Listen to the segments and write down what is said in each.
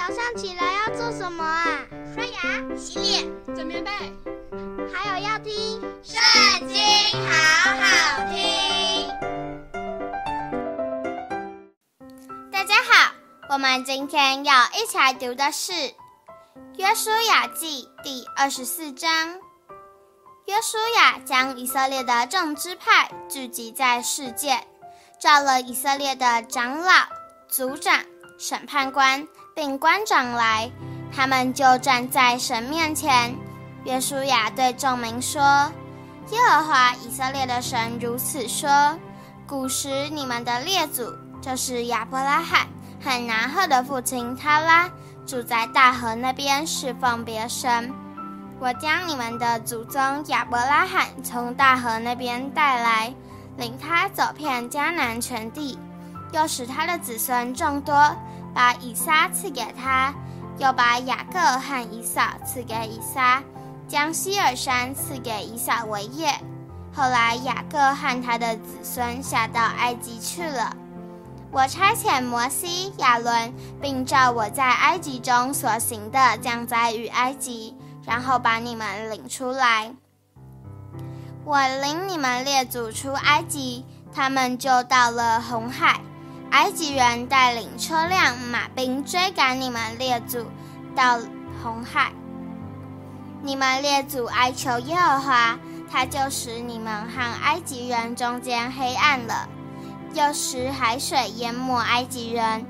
早上起来要做什么啊？刷牙、洗脸、整棉被，还有要听《圣经》，好好听。大家好，我们今天要一起来读的是《约书亚记》第二十四章。约书亚将以色列的众支派聚集在示剑，召了以色列的长老、族长、审判官。并官长来，他们就站在神面前。约书亚对众民说：“耶和华以色列的神如此说：古时你们的列祖，就是亚伯拉罕和拿鹤的父亲他拉，住在大河那边侍奉别神。我将你们的祖宗亚伯拉罕从大河那边带来，领他走遍迦南全地，又使他的子孙众多。”把以撒赐给他，又把雅各和以扫赐给以撒，将西珥山赐给以扫为业。后来雅各和他的子孙下到埃及去了。我差遣摩西、亚伦，并照我在埃及中所行的降灾于埃及，然后把你们领出来。我领你们列祖出埃及，他们就到了红海。埃及人带领车辆、马兵追赶你们列祖到红海。你们列祖哀求耶和华，他就使你们和埃及人中间黑暗了，又使海水淹没埃及人。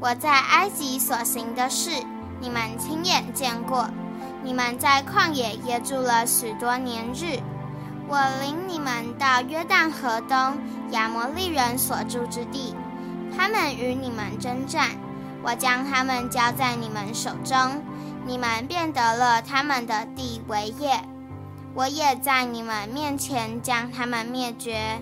我在埃及所行的事，你们亲眼见过。你们在旷野也住了许多年日。我领你们到约旦河东亚摩利人所住之地。他们与你们征战，我将他们交在你们手中，你们便得了他们的地为业。我也在你们面前将他们灭绝。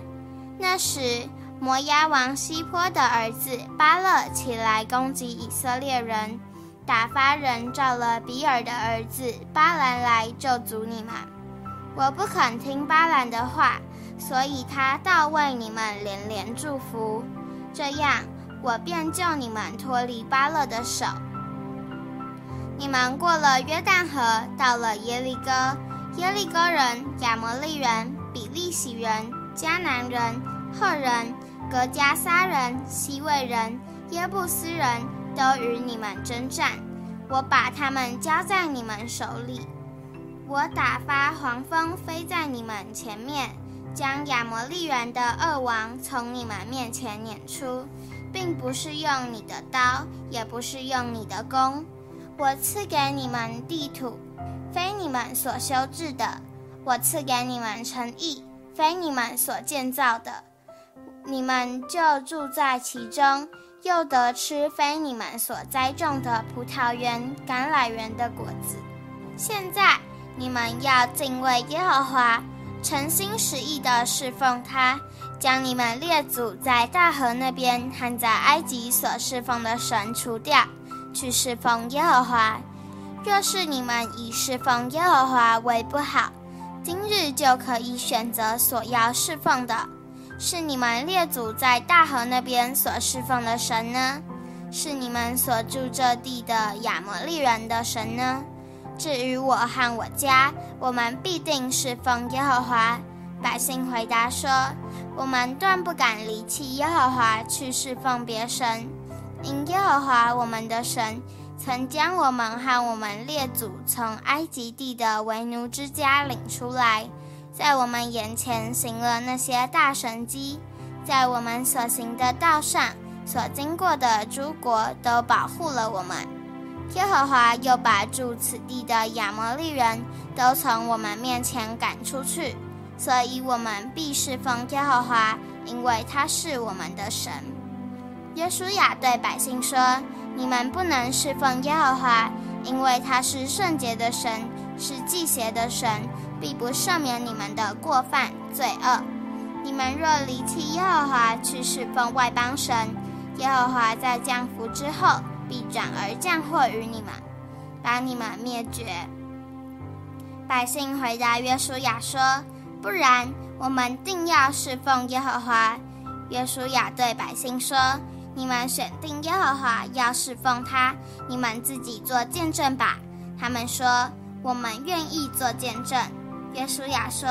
那时，摩押王西坡的儿子巴勒起来攻击以色列人，打发人召了比尔的儿子巴兰来咒诅你们。我不肯听巴兰的话，所以他倒为你们连连祝福。这样，我便救你们脱离巴勒的手。你们过了约旦河，到了耶利哥，耶利哥人、亚摩利人、比利洗人、迦南人、赫人、格加撒人、希未人、耶布斯人都与你们争战，我把他们交在你们手里。我打发黄蜂飞在你们前面。将亚摩利人的二王从你们面前撵出，并不是用你的刀，也不是用你的弓。我赐给你们地土，非你们所修治的；我赐给你们城邑，非你们所建造的。你们就住在其中，又得吃非你们所栽种的葡萄园、橄榄园的果子。现在你们要敬畏耶和华。诚心实意地侍奉他，将你们列祖在大河那边和在埃及所侍奉的神除掉，去侍奉耶和华。若是你们以侍奉耶和华为不好，今日就可以选择所要侍奉的，是你们列祖在大河那边所侍奉的神呢？是你们所住这地的亚摩利人的神呢？至于我和我家，我们必定侍奉耶和华。百姓回答说：“我们断不敢离弃耶和华去侍奉别神，因耶和华我们的神曾将我们和我们列祖从埃及地的为奴之家领出来，在我们眼前行了那些大神迹，在我们所行的道上所经过的诸国都保护了我们。”耶和华又把住此地的亚摩利人都从我们面前赶出去，所以我们必侍奉耶和华，因为他是我们的神。约书亚对百姓说：“你们不能侍奉耶和华，因为他是圣洁的神，是忌邪的神，必不赦免你们的过犯罪恶。你们若离弃耶和华去侍奉外邦神，耶和华在降福之后。”必转而降祸于你们，把你们灭绝。百姓回答约书亚说：“不然，我们定要侍奉耶和华。”约书亚对百姓说：“你们选定耶和华要侍奉他，你们自己做见证吧。”他们说：“我们愿意做见证。”约书亚说：“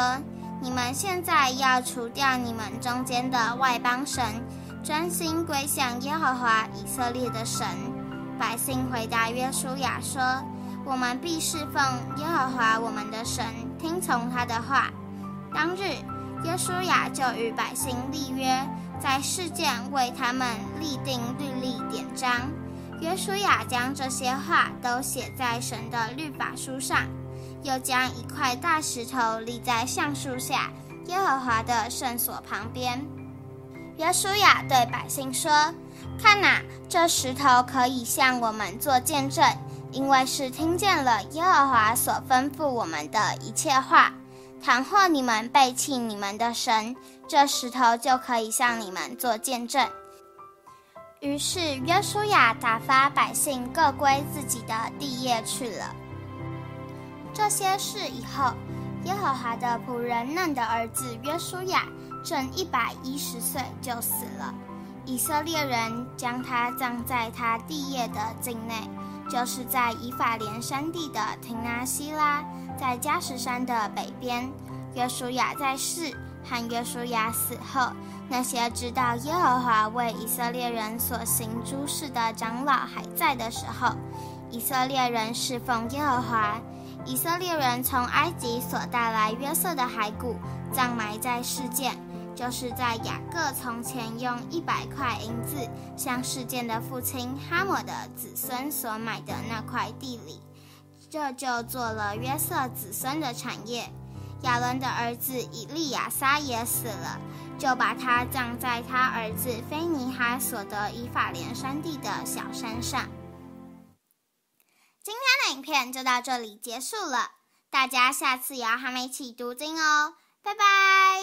你们现在要除掉你们中间的外邦神，专心归向耶和华以色列的神。”百姓回答约书亚说：“我们必侍奉耶和华我们的神，听从他的话。”当日，约书亚就与百姓立约，在事件为他们立定律例典章。约书亚将这些话都写在神的律法书上，又将一块大石头立在橡树下耶和华的圣所旁边。约书亚对百姓说：“看哪，这石头可以向我们做见证，因为是听见了耶和华所吩咐我们的一切话。倘或你们背弃你们的神，这石头就可以向你们做见证。”于是约书亚打发百姓各归自己的地业去了。这些事以后，耶和华的仆人嫩的儿子约书亚正一百一十岁就死了。以色列人将他葬在他地业的境内，就是在以法莲山地的廷拿西拉，在迦实山的北边。约书亚在世。和约书亚死后，那些知道耶和华为以色列人所行诸事的长老还在的时候，以色列人侍奉耶和华。以色列人从埃及所带来约瑟的骸骨，葬埋在示剑，就是在雅各从前用一百块银子向示剑的父亲哈抹的子孙所买的那块地里，这就做了约瑟子孙的产业。亚伦的儿子以利亚撒也死了，就把他葬在他儿子非尼哈所得以法莲山地的小山上。今天的影片就到这里结束了，大家下次也要和我们一起读经哦，拜拜。